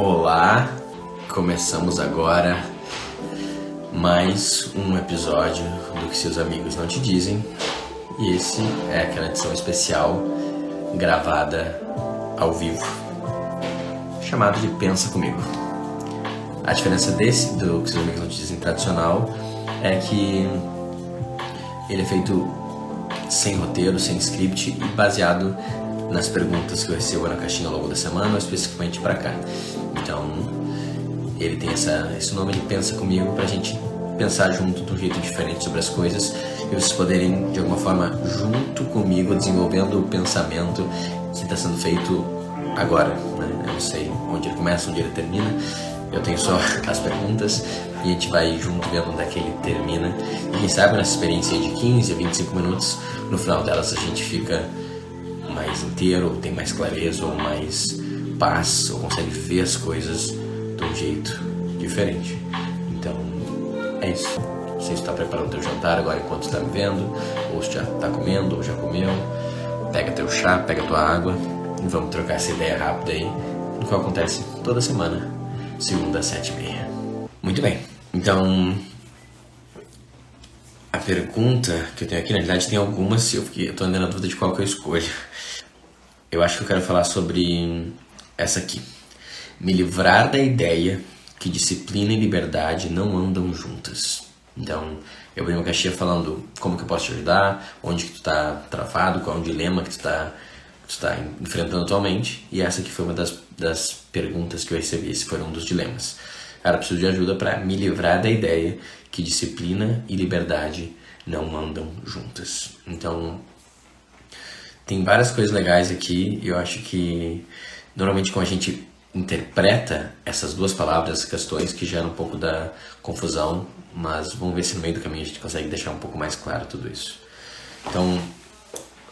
Olá, começamos agora mais um episódio do que seus amigos não te dizem. E esse é aquela edição especial gravada ao vivo, chamada de Pensa Comigo. A diferença desse, do que seus amigos não te dizem tradicional, é que ele é feito sem roteiro, sem script e baseado nas perguntas que eu recebo na caixinha ao longo da semana, ou especificamente para cá. Ele tem essa, esse nome de Pensa Comigo pra gente pensar junto de um jeito diferente sobre as coisas e vocês poderem, de alguma forma, junto comigo, desenvolvendo o pensamento que está sendo feito agora. Né? Eu não sei onde ele começa, onde ele termina, eu tenho só as perguntas e a gente vai junto vendo onde é que ele termina. E quem sabe nessa experiência de 15 a 25 minutos, no final delas a gente fica mais inteiro, ou tem mais clareza, ou mais paz, ou consegue ver as coisas de um jeito diferente. Então, é isso. Você está preparando teu jantar agora enquanto está me vendo, ou já está comendo, ou já comeu. Pega teu chá, pega tua água e vamos trocar essa ideia rápida aí, no que acontece toda semana, segunda às sete e meia. Muito bem, então a pergunta que eu tenho aqui, na verdade tem algumas, eu estou andando na dúvida de qual que eu escolho. Eu acho que eu quero falar sobre essa aqui. Me livrar da ideia que disciplina e liberdade não andam juntas. Então, eu abri uma caixinha falando como que eu posso te ajudar, onde que tu está travado, qual é o dilema que tu está está enfrentando atualmente. E essa aqui foi uma das, das perguntas que eu recebi, esse foi um dos dilemas. Cara, preciso de ajuda para me livrar da ideia que disciplina e liberdade não andam juntas. Então, tem várias coisas legais aqui eu acho que normalmente quando a gente interpreta essas duas palavras, questões que geram um pouco da confusão, mas vamos ver se no meio do caminho a gente consegue deixar um pouco mais claro tudo isso. Então,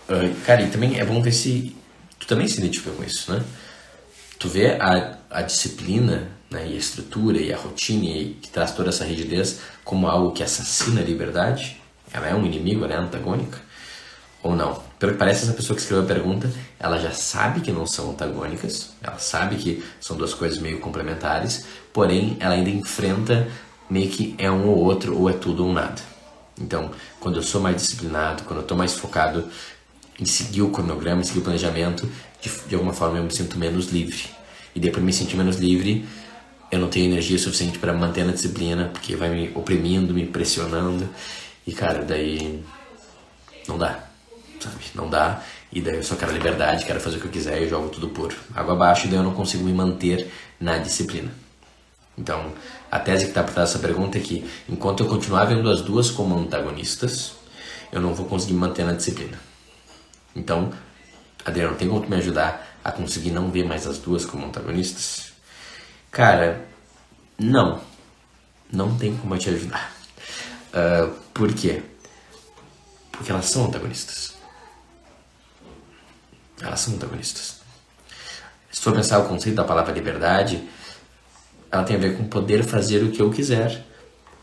uh, cara, e também é bom ver se tu também se identifica com isso, né? Tu vê a, a disciplina né, e a estrutura e a rotina e que traz toda essa rigidez como algo que assassina a liberdade? Ela é um inimigo, ela é antagônica? Ou não? Pelo que parece, essa pessoa que escreveu a pergunta, ela já sabe que não são antagônicas, ela sabe que são duas coisas meio complementares, porém ela ainda enfrenta meio que é um ou outro, ou é tudo ou nada. Então, quando eu sou mais disciplinado, quando eu estou mais focado em seguir o cronograma, em seguir o planejamento, de, de alguma forma eu me sinto menos livre. E para me sentir menos livre, eu não tenho energia suficiente para manter a disciplina, porque vai me oprimindo, me pressionando. E, cara, daí não dá sabe? Não dá. E daí eu só quero liberdade, quero fazer o que eu quiser e jogo tudo por água abaixo e daí eu não consigo me manter na disciplina. Então, a tese que está por trás dessa pergunta é que enquanto eu continuar vendo as duas como antagonistas, eu não vou conseguir manter na disciplina. Então, Adriano, tem como tu me ajudar a conseguir não ver mais as duas como antagonistas? Cara, não. Não tem como eu te ajudar. Uh, por quê? Porque elas são antagonistas. Elas são antagonistas. Se for pensar o conceito da palavra liberdade, ela tem a ver com poder fazer o que eu quiser,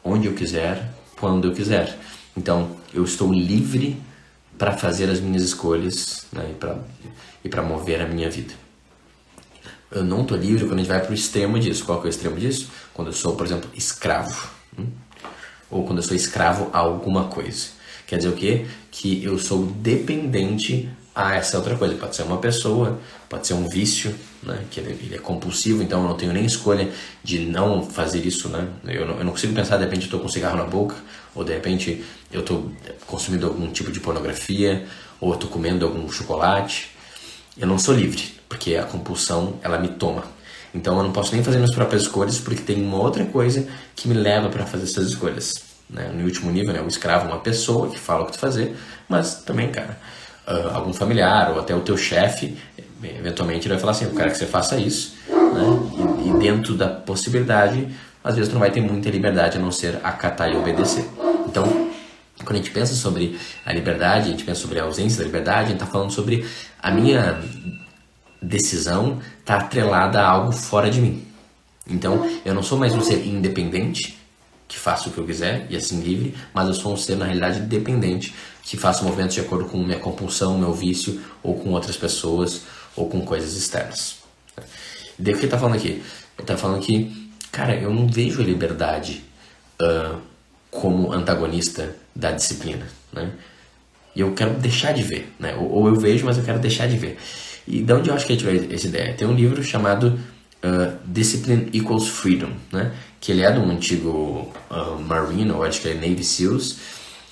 onde eu quiser, quando eu quiser. Então, eu estou livre para fazer as minhas escolhas né, e para mover a minha vida. Eu não estou livre quando a gente vai para o extremo disso. Qual que é o extremo disso? Quando eu sou, por exemplo, escravo. Hum? Ou quando eu sou escravo a alguma coisa. Quer dizer o quê? Que eu sou dependente a essa outra coisa. Pode ser uma pessoa, pode ser um vício, né? que ele, é compulsivo, então eu não tenho nem escolha de não fazer isso. Né? Eu, não, eu não consigo pensar, de repente, eu estou com um cigarro na boca, ou de repente eu estou consumindo algum tipo de pornografia, ou estou comendo algum chocolate. Eu não sou livre, porque a compulsão ela me toma. Então eu não posso nem fazer minhas próprias escolhas, porque tem uma outra coisa que me leva para fazer essas escolhas. Né? No último nível, né? o escravo é uma pessoa que fala o que fazer, mas também, cara uh, algum familiar ou até o teu chefe, eventualmente ele vai falar assim, eu quero que você faça isso, né? E, e, dentro da possibilidade, às vezes tu não vai ter muita liberdade a não ser acatar e obedecer. Então, quando a gente pensa sobre a liberdade, a gente pensa sobre a ausência da liberdade, a gente está falando sobre a minha decisão está atrelada a algo fora de mim. Então, eu não sou mais um ser independente, que faça o que eu quiser e assim livre, mas eu sou um ser na realidade dependente que faça movimentos de acordo com minha compulsão, meu vício ou com outras pessoas ou com coisas externas. E daí o que ele tá falando aqui? Ele tá falando que, cara, eu não vejo a liberdade uh, como antagonista da disciplina, né? E eu quero deixar de ver, né? Ou, ou, eu vejo, mas eu quero deixar de ver. E de onde eu acho que ele tirou essa ideia? Tem um livro chamado uh, Discipline Equals Freedom, né? Que ele é de um antigo uh, Marine, ou acho que é Navy SEALs.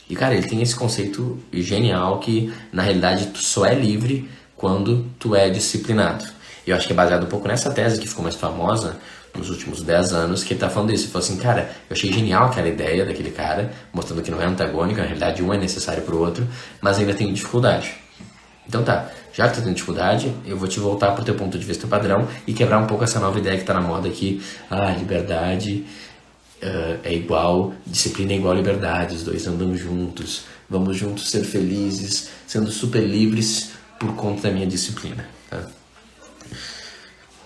E, cara, ele tem esse conceito genial que, na realidade, tu só é livre quando tu é disciplinado. E eu acho que é baseado um pouco nessa tese que ficou mais famosa nos últimos 10 anos, que ele tá falando isso. Ele falou assim, cara, eu achei genial aquela ideia daquele cara, mostrando que não é antagônico, na realidade um é necessário pro outro, mas ainda tem dificuldade. Então tá, já que tu tem dificuldade, eu vou te voltar pro teu ponto de vista padrão e quebrar um pouco essa nova ideia que tá na moda aqui, ah, liberdade uh, é igual, disciplina é igual liberdade, os dois andam juntos, vamos juntos ser felizes, sendo super livres por conta da minha disciplina. Tá?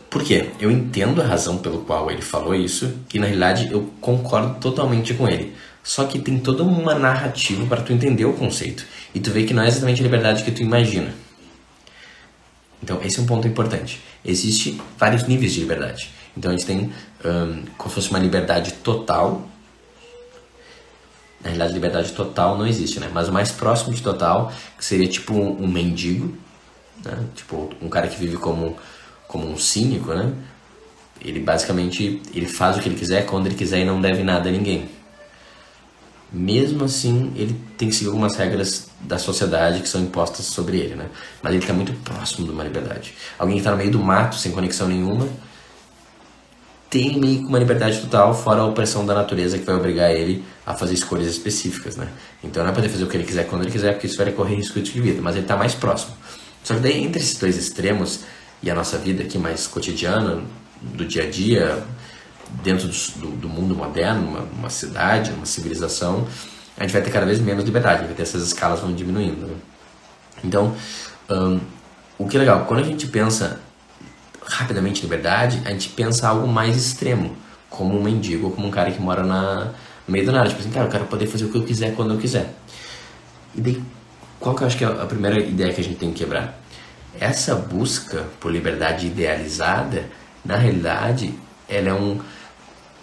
Por quê? Eu entendo a razão pelo qual ele falou isso e na realidade eu concordo totalmente com ele. Só que tem toda uma narrativa para tu entender o conceito e tu vê que não é exatamente a liberdade que tu imagina. Então esse é um ponto importante. Existem vários níveis de liberdade. Então a gente tem um, como se fosse uma liberdade total. Na realidade, liberdade total não existe, né? Mas o mais próximo de total, que seria tipo um, um mendigo, né? Tipo um cara que vive como como um cínico, né? Ele basicamente ele faz o que ele quiser quando ele quiser e não deve nada a ninguém. Mesmo assim, ele tem que seguir algumas regras da sociedade que são impostas sobre ele, né? Mas ele está muito próximo de uma liberdade. Alguém que está no meio do mato, sem conexão nenhuma, tem meio que uma liberdade total, fora a opressão da natureza que vai obrigar ele a fazer escolhas específicas, né? Então não é poder fazer o que ele quiser quando ele quiser, porque isso vai correr risco de vida, mas ele está mais próximo. Só que daí, entre esses dois extremos, e a nossa vida aqui mais cotidiana, do dia a dia, dentro do, do mundo moderno, uma, uma, cidade, uma civilização, a gente vai ter cada vez menos liberdade, vai ter essas escalas vão diminuindo. Né? Então, um, o que é legal, quando a gente pensa rapidamente liberdade, a gente pensa algo mais extremo, como um mendigo como um cara que mora na, no meio do nada. Tipo assim, cara, eu quero poder fazer o que eu quiser quando eu quiser. E daí, qual que eu acho que é a primeira ideia que a gente tem que quebrar? Essa busca por liberdade idealizada, na realidade, ela é um,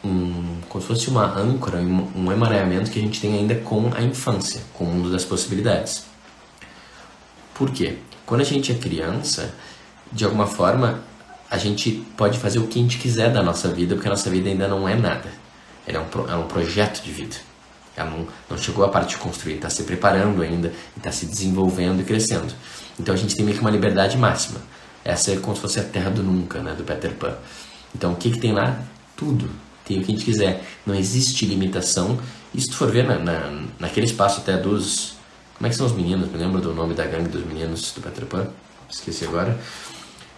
um como se fosse uma âncora, um, emaranhamento que a gente tem ainda com a infância, com o mundo das possibilidades. Por quê? Quando a gente é criança, de alguma forma, a gente pode fazer o que a gente quiser da nossa vida, porque a nossa vida ainda não é nada. Ela é um, é um projeto de vida. Ela não, não chegou a parte de construir, está se preparando ainda, está se desenvolvendo e crescendo. Então a gente tem meio que uma liberdade máxima. Essa é como se fosse a terra do nunca, né, do Peter Pan. Então o que, que tem lá? Tudo. Tem o que a gente quiser. Não existe limitação. E se tu for ver na, na, naquele espaço até dos. Como é que são os meninos? Me lembro do nome da gangue dos meninos do Peter Pan? Esqueci agora.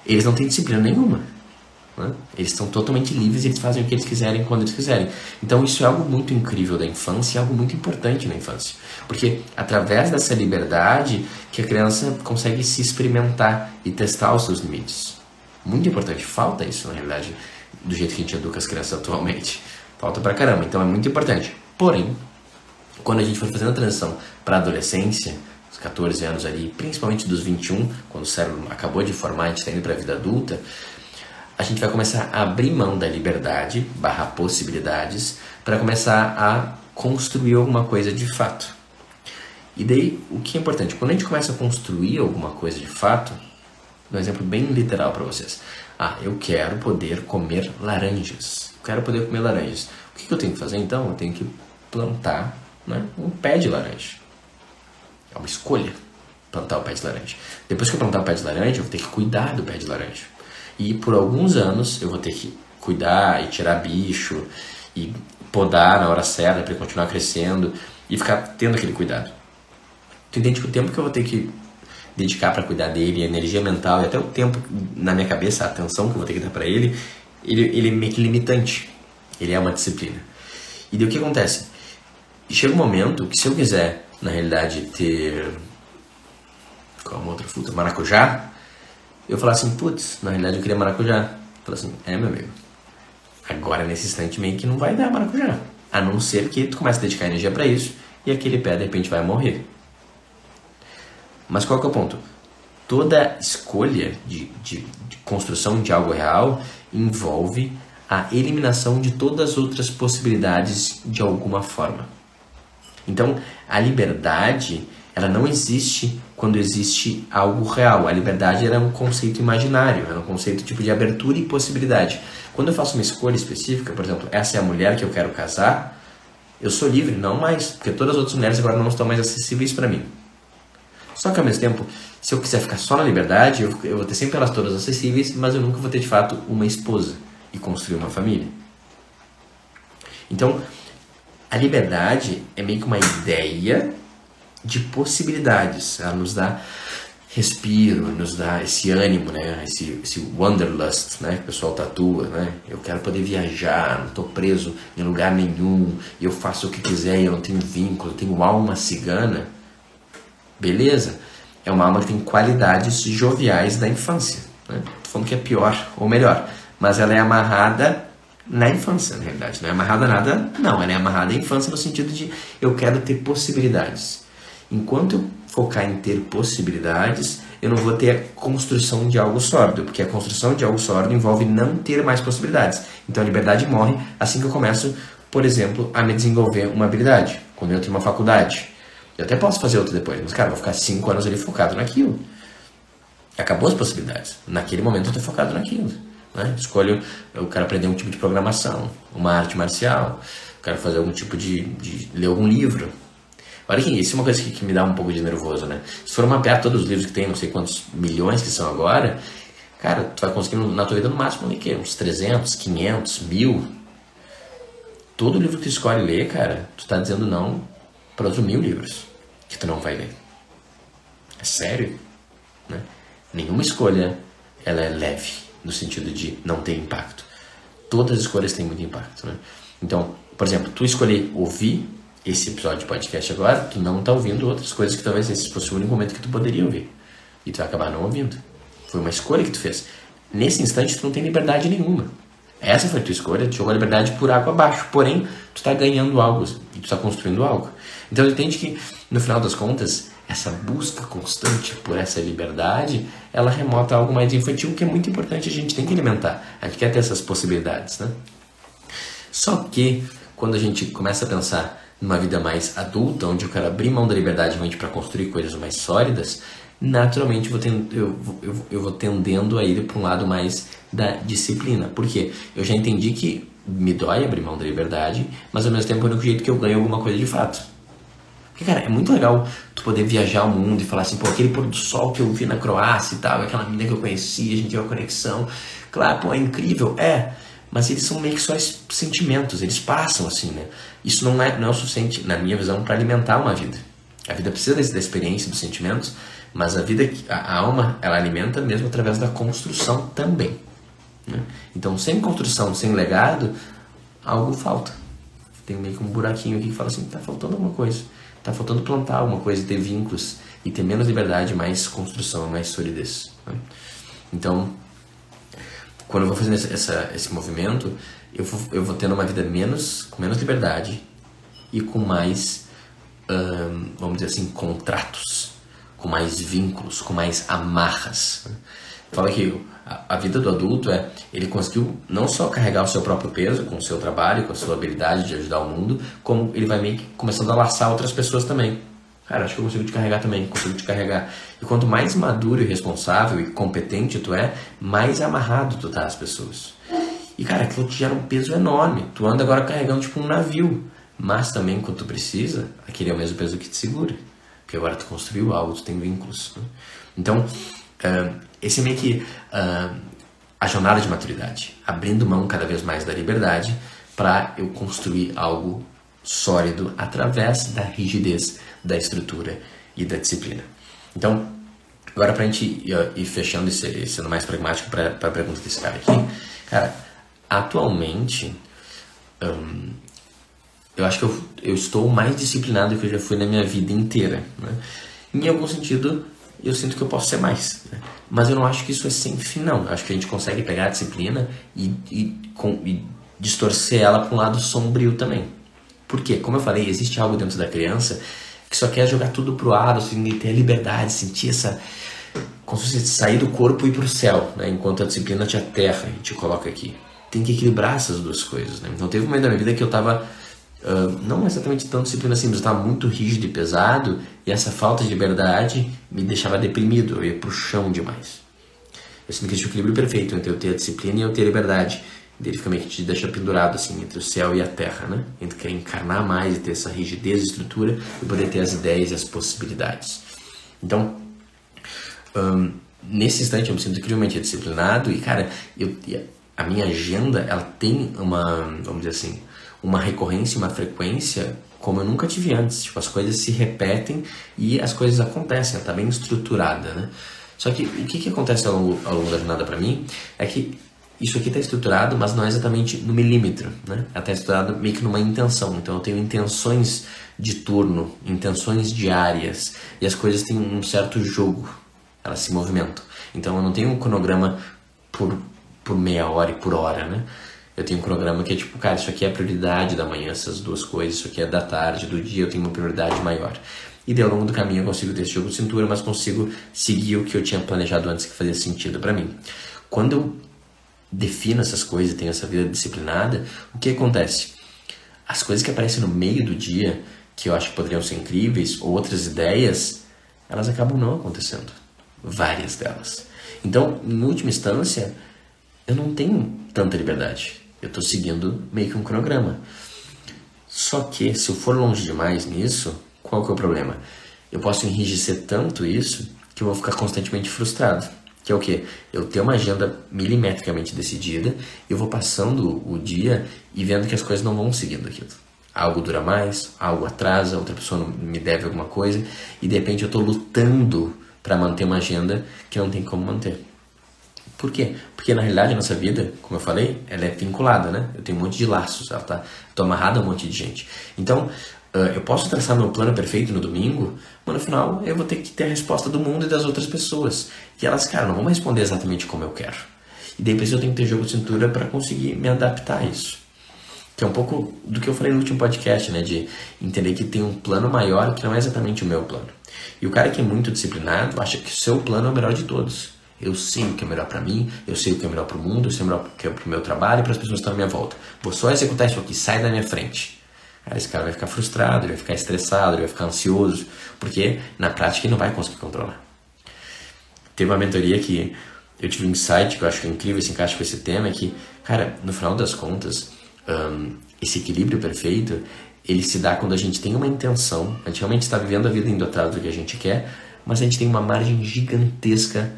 Eles não têm disciplina nenhuma. Né? Eles estão totalmente livres e eles fazem o que eles quiserem quando eles quiserem. Então isso é algo muito incrível da infância e algo muito importante na infância. Porque através dessa liberdade que a criança consegue se experimentar e testar os seus limites. Muito importante. Falta isso, na realidade, do jeito que a gente educa as crianças atualmente. Falta pra caramba. Então é muito importante. Porém, quando a gente for fazendo a transição para a adolescência, os 14 anos ali, principalmente dos 21, quando o cérebro acabou de formar, a gente está indo para a vida adulta, a gente vai começar a abrir mão da liberdade barra possibilidades para começar a construir alguma coisa de fato. E daí, o que é importante? Quando a gente começa a construir alguma coisa de fato, um exemplo bem literal para vocês. Ah, eu quero poder comer laranjas. Quero poder comer laranjas. O que, que eu tenho que fazer então? Eu tenho que plantar né, um pé de laranja. É uma escolha plantar o pé de laranja. Depois que eu plantar o pé de laranja, eu vou ter que cuidar do pé de laranja. E por alguns anos eu vou ter que cuidar e tirar bicho e podar na hora certa para ele continuar crescendo e ficar tendo aquele cuidado. Tu entende que o tempo que eu vou ter que dedicar para cuidar dele, a energia mental e até o tempo na minha cabeça, a atenção que eu vou ter que dar para ele, ele, ele é meio que limitante. Ele é uma disciplina. E daí o que acontece? Chega um momento que se eu quiser, na realidade, ter. Qual uma outra fruta? Maracujá, eu falar assim, putz, na realidade eu queria maracujá. Fala assim, é meu amigo. Agora nesse instante meio que não vai dar maracujá. A não ser que tu comece a dedicar energia para isso e aquele pé de repente vai morrer. Mas qual que é o ponto? toda escolha de, de, de construção de algo real envolve a eliminação de todas as outras possibilidades de alguma forma. Então, a liberdade, ela não existe quando existe algo real. A liberdade era um conceito imaginário, era um conceito tipo de abertura e possibilidade. Quando eu faço uma escolha específica, por exemplo, essa é a mulher que eu quero casar, eu sou livre, não mais, porque todas as outras mulheres agora não estão mais acessíveis para mim. Só que ao mesmo tempo, se eu quiser ficar só na liberdade, eu, eu vou ter sempre elas todas acessíveis, mas eu nunca vou ter de fato uma esposa e construir uma família. Então, a liberdade é meio que uma ideia de possibilidades. Ela nos dá respiro, nos dá esse ânimo, né? Esse, esse wanderlust, né? Que o pessoal tatua, né? Eu quero poder viajar, não estou preso em lugar nenhum, eu faço o que quiser, eu não tenho vínculo, eu tenho alma cigana. Beleza? É uma alma que tem qualidades joviais da infância. Né? Tô falando que é pior ou melhor, mas ela é amarrada na infância, na realidade. Não é amarrada nada, não. Ela é amarrada à infância no sentido de eu quero ter possibilidades. Enquanto eu focar em ter possibilidades, eu não vou ter a construção de algo sólido, porque a construção de algo sólido envolve não ter mais possibilidades. Então a liberdade morre assim que eu começo, por exemplo, a me desenvolver uma habilidade. Quando eu entro uma faculdade, eu até posso fazer outra depois, mas cara, vou ficar cinco anos ali focado naquilo. Acabou as possibilidades. Naquele momento eu estou focado naquilo. Né? Escolho, eu quero aprender um tipo de programação, uma arte marcial, quero fazer algum tipo de, de ler algum livro, Olha que isso é uma coisa que, que, me dá um pouco de nervoso, né? Se for mapear todos os livros que tem, não sei quantos milhões que são agora, cara, tu vai conseguir na tua vida no máximo ali, que, uns 300, 500, mil. Todo livro que tu escolhe ler, cara, tu tá dizendo não outros mil livros que tu não vai ler. É sério, né? Nenhuma escolha ela é leve no sentido de não ter impacto. Todas as escolhas têm muito impacto, né? Então, por exemplo, tu escolher ouvir esse episódio de podcast agora, tu não tá ouvindo outras coisas que talvez esse fosse o único momento que tu poderia ouvir. E tu vai acabar não ouvindo. Foi uma escolha que tu fez. Nesse instante, tu não tem liberdade nenhuma. Essa foi a tua escolha, tu jogou a liberdade por água abaixo. Porém, tu está ganhando algo e tu está construindo algo. Então, entende que, no final das contas, essa busca constante por essa liberdade, ela remota algo mais infantil que é muito importante, a gente tem que alimentar. A gente quer ter essas possibilidades, né? Só que, quando a gente começa a pensar numa vida mais adulta, onde eu quero abrir mão da liberdade realmente para construir coisas mais sólidas, naturalmente eu vou, eu, eu, eu vou tendendo a ir para um lado mais da disciplina. Por quê? Eu já entendi que me dói abrir mão da liberdade, mas ao mesmo tempo é o único jeito que eu ganho alguma coisa de fato. Porque, cara, é muito legal tu poder viajar o mundo e falar assim, pô, aquele pôr do sol que eu vi na Croácia e tal, aquela menina que eu conheci, a gente tinha uma conexão. Claro, pô, é incrível, é mas eles são meio que só sentimentos, eles passam assim, né? Isso não é, não é o suficiente, na minha visão, para alimentar uma vida. A vida precisa da experiência, dos sentimentos, mas a vida, a alma, ela alimenta mesmo através da construção também. Né? Então, sem construção, sem legado, algo falta. Tem meio que um buraquinho aqui que fala assim, tá faltando alguma coisa. Tá faltando plantar alguma coisa e ter vínculos e ter menos liberdade, mais construção, mais solidez. Né? Então, quando eu vou fazendo essa, esse movimento, eu vou, eu vou tendo uma vida menos, com menos liberdade e com mais, vamos dizer assim, contratos, com mais vínculos, com mais amarras. Fala que a, a, vida do adulto é, ele conseguiu não só carregar o seu próprio peso com o seu trabalho, com a sua habilidade de ajudar o mundo, como ele vai meio que começando a laçar outras pessoas também. Cara, acho que eu consigo te carregar também, consigo te carregar. E quanto mais maduro e responsável e competente tu é, mais amarrado tu tá às pessoas. E cara, aquilo te gera um peso enorme. Tu anda agora carregando tipo um navio. Mas também, quando tu precisa, aquele é o mesmo peso que te segura. Porque agora tu construiu algo, tu tem vínculos. Né? Então, uh, esse é meio que uh, a jornada de maturidade. Abrindo mão cada vez mais da liberdade para eu construir algo sólido através da rigidez da estrutura e da disciplina. Então, agora para a gente ir, ir fechando e sendo mais pragmático para a pergunta desse cara aqui, cara, atualmente eu acho que eu, eu, estou mais disciplinado do que eu já fui na minha vida inteira. Né? Em algum sentido, eu sinto que eu posso ser mais. Né? Mas eu não acho que isso é sem fim, não. Eu acho que a gente consegue pegar a disciplina e, e, com, e distorcer ela para um lado sombrio também. Porque, como eu falei, existe algo dentro da criança que só quer jogar tudo pro ar, assim, ter a liberdade, sentir essa, como se fosse sair do corpo e ir para o céu, né? enquanto a disciplina te aterra e te coloca aqui. Tem que equilibrar essas duas coisas. Né? Então teve um momento da minha vida que eu estava não exatamente tão disciplina assim, mas estava muito rígido e pesado e essa falta de liberdade me deixava deprimido, eu ia para o chão demais. Eu sinto que existe o equilíbrio perfeito entre eu ter a disciplina e eu ter a liberdade. Ele fica meio que te deixa pendurado assim entre o céu e a terra, né? Entre querer encarnar mais e ter essa rigidez e estrutura e poder ter as ideias e as possibilidades. Então, um, nesse instante eu me sinto incrivelmente disciplinado e, cara, eu, a minha agenda, ela tem uma, vamos dizer assim, uma recorrência, uma frequência como eu nunca tive antes. Tipo, as coisas se repetem e as coisas acontecem, ela tá bem estruturada, né? Só que o que, que acontece ao longo, ao longo da jornada para mim é que isso aqui está estruturado, mas não é exatamente no milímetro, né? Ela está estruturado meio que numa intenção. Então eu tenho intenções de turno, intenções diárias e as coisas têm um certo jogo, elas se movimentam. Então eu não tenho um cronograma por, por meia hora e por hora, né? Eu tenho um cronograma que é tipo, cara, isso aqui é a prioridade da manhã, essas duas coisas, isso aqui é da tarde, do dia eu tenho uma prioridade maior. E daí, ao longo do caminho eu consigo ter esse jogo de cintura, mas consigo seguir o que eu tinha planejado antes que fazia sentido para mim. Quando eu defino essas coisas tenho essa vida disciplinada, o que acontece? As coisas que aparecem no meio do dia, que eu acho que poderiam ser incríveis, ou outras ideias, elas acabam não acontecendo. Várias delas. Então, em última instância, eu não tenho tanta liberdade. Eu estou seguindo meio que um cronograma. Só que se eu for longe demais nisso, qual que é o problema? Eu posso enrijecer tanto isso que eu vou ficar constantemente frustrado. Que é o que? Eu tenho uma agenda milimetricamente decidida, eu vou passando o dia e vendo que as coisas não vão seguindo aquilo. Algo dura mais, algo atrasa, outra pessoa me deve alguma coisa, e de repente eu estou lutando para manter uma agenda que não tem como manter. Por quê? Porque na realidade a nossa vida, como eu falei, ela é vinculada, né? Eu tenho um monte de laços, ela tá, tô amarrada a um monte de gente. Então, Uh, eu posso traçar meu plano perfeito no domingo, mas no final eu vou ter que ter a resposta do mundo e das outras pessoas. E elas, cara, não vão responder exatamente como eu quero. E depois eu tenho que ter jogo de cintura para conseguir me adaptar a isso. Que é um pouco do que eu falei no último podcast, né? De entender que tem um plano maior que não é exatamente o meu plano. E o cara que é muito disciplinado acha que o seu plano é o melhor de todos. Eu sei o que é melhor para mim, eu sei o que é melhor para o mundo, eu sei o que é para o meu trabalho e para as pessoas que estão à minha volta. Vou só executar isso aqui, sai da minha frente. Aí esse cara vai ficar frustrado, ele vai ficar estressado, ele vai ficar ansioso, porque na prática ele não vai conseguir controlar. Teve uma mentoria que eu tive um insight que eu acho incrível, esse encaixe com esse tema, é que, cara, no final das contas, um, esse equilíbrio perfeito, ele se dá quando a gente tem uma intenção, a gente realmente está vivendo a vida indo atrás do que a gente quer, mas a gente tem uma margem gigantesca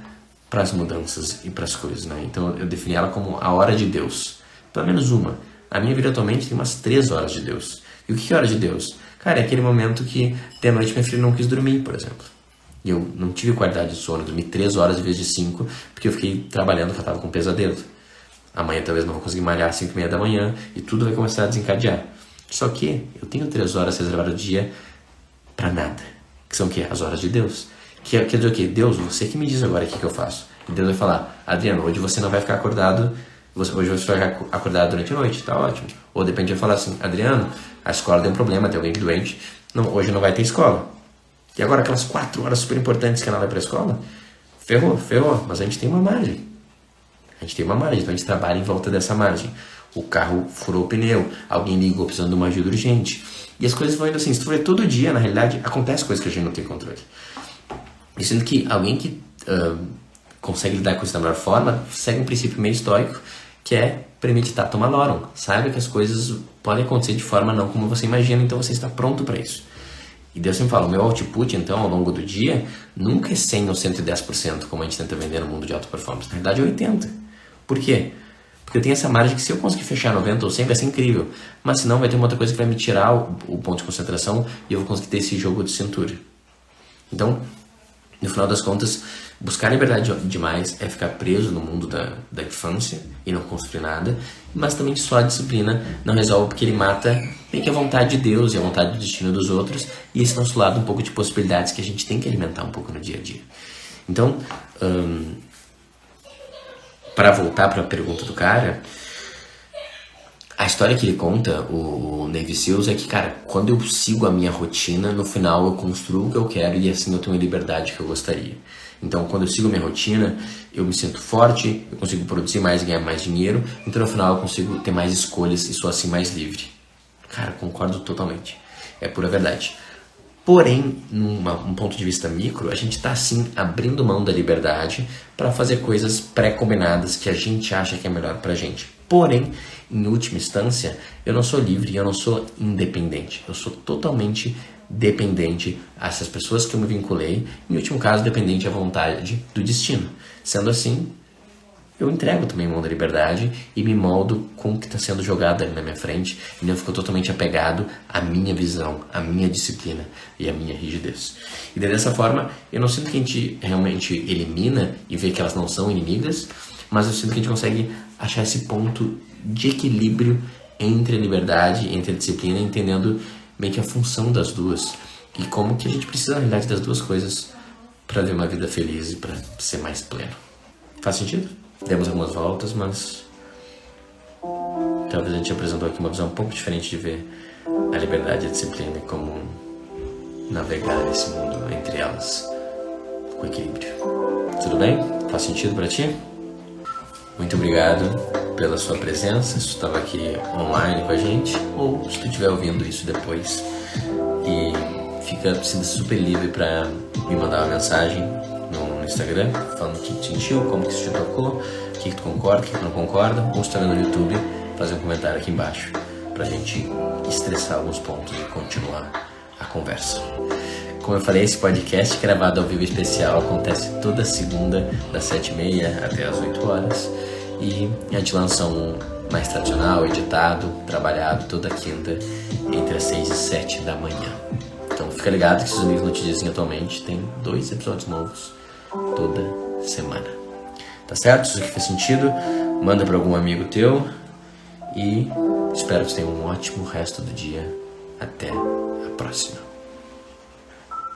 para as mudanças e para as coisas, né? Então eu defini ela como a hora de Deus, pelo menos uma. A minha vida atualmente tem umas três horas de Deus. E o que é hora de Deus? Cara, é aquele momento que de noite minha filha não quis dormir, por exemplo. E eu não tive qualidade de sono, dormi três horas em vez de cinco, porque eu fiquei trabalhando, que eu tava com pesadelo. Amanhã talvez não vou conseguir malhar às cinco e meia da manhã e tudo vai começar a desencadear. Só que eu tenho três horas reservadas do dia para nada. Que são o quê? As horas de Deus. Que quer dizer o quê? Deus, você que me diz agora o que, que eu faço. E Deus vai falar, Adriano, hoje você não vai ficar acordado hoje você vai acordar durante a noite, tá ótimo. Ou depende de falar assim, Adriano, a escola deu um problema, tem alguém doente, não, hoje não vai ter escola. E agora aquelas quatro horas super importantes que ela vai para a escola, ferrou, ferrou, mas a gente tem uma margem. A gente tem uma margem, então a gente trabalha em volta dessa margem. O carro furou o pneu, alguém ligou precisando de uma ajuda urgente. E as coisas vão indo assim, se tu vê todo dia, na realidade, acontece coisas que a gente não tem controle. E sendo que alguém que uh, consegue lidar com isso da melhor forma, segue um princípio meio estoico, que é premeditatum malorum. Saiba que as coisas podem acontecer de forma não como você imagina, então você está pronto para isso. E Deus sempre fala, o meu output, então, ao longo do dia, nunca é 100 ou 110%, como a gente tenta vender no mundo de alta performance. Na verdade, é 80%. Por quê? Porque eu tenho essa margem que se eu conseguir fechar 90 ou 100 vai ser incrível. Mas senão vai ter uma outra coisa que vai me tirar o, o ponto de concentração e eu vou conseguir ter esse jogo de cintura. Então, no final das contas, buscar liberdade demais é ficar preso no mundo da, da infância e não construir nada, mas também só a disciplina não resolve porque ele mata meio que a vontade de Deus e a vontade do destino dos outros e esse nosso lado um pouco de possibilidades que a gente tem que alimentar um pouco no dia a dia. Então, hum, para voltar para a pergunta do cara, A história que ele conta, o Navy Seals, é que, cara, quando eu sigo a minha rotina, no final eu construo o que eu quero e assim eu tenho a liberdade que eu gostaria. Então, quando eu sigo a minha rotina, eu me sinto forte, eu consigo produzir mais ganhar mais dinheiro, então no final eu consigo ter mais escolhas e sou assim mais livre. Cara, concordo totalmente. É pura verdade. Porém, num um ponto de vista micro, a gente está assim abrindo mão da liberdade para fazer coisas pré-combinadas que a gente acha que é melhor para a gente. Porém, em última instância, eu não sou livre, eu não sou independente. Eu sou totalmente dependente a essas pessoas que eu me vinculei, em último caso, dependente à vontade do destino. Sendo assim, eu entrego também mão da liberdade e me moldo com o que está sendo jogado ali na minha frente e não fico totalmente apegado à minha visão, à minha disciplina e à minha rigidez. E dessa forma, eu não sinto que a gente realmente elimina e vê que elas não são inimigas, mas eu sinto que a gente consegue achar esse ponto de equilíbrio entre a liberdade, entre a disciplina, entendendo bem que a função das duas e como que a gente precisa, na realidade, das duas coisas para ter uma vida feliz e para ser mais pleno. Faz sentido? Demos algumas voltas, mas talvez a gente apresentou aqui uma visão um pouco diferente de ver a liberdade e a disciplina como navegar nesse mundo entre elas com equilíbrio. Tudo bem? Faz sentido para ti? Muito obrigado pela sua presença, se estava aqui online com a gente, ou se tu estiver ouvindo isso depois. E fica sinta super livre para me mandar uma mensagem no Instagram, falando o que te sentiu, como que isso te tocou, o que, que tu concorda, o que, que não concorda, ou se no YouTube, fazer um comentário aqui embaixo pra gente estressar alguns pontos e continuar a conversa. Como eu falei, esse podcast gravado ao vivo especial acontece toda segunda, das 7h30 até as 8 horas. E a gente lança um mais tradicional, editado, trabalhado toda quinta, entre as 6 e 7 da manhã. Então fica ligado que se os amigos não te dizem atualmente, tem dois episódios novos toda semana. Tá certo? Se isso aqui faz sentido, manda para algum amigo teu e espero que você tenha um ótimo resto do dia. Até a próxima.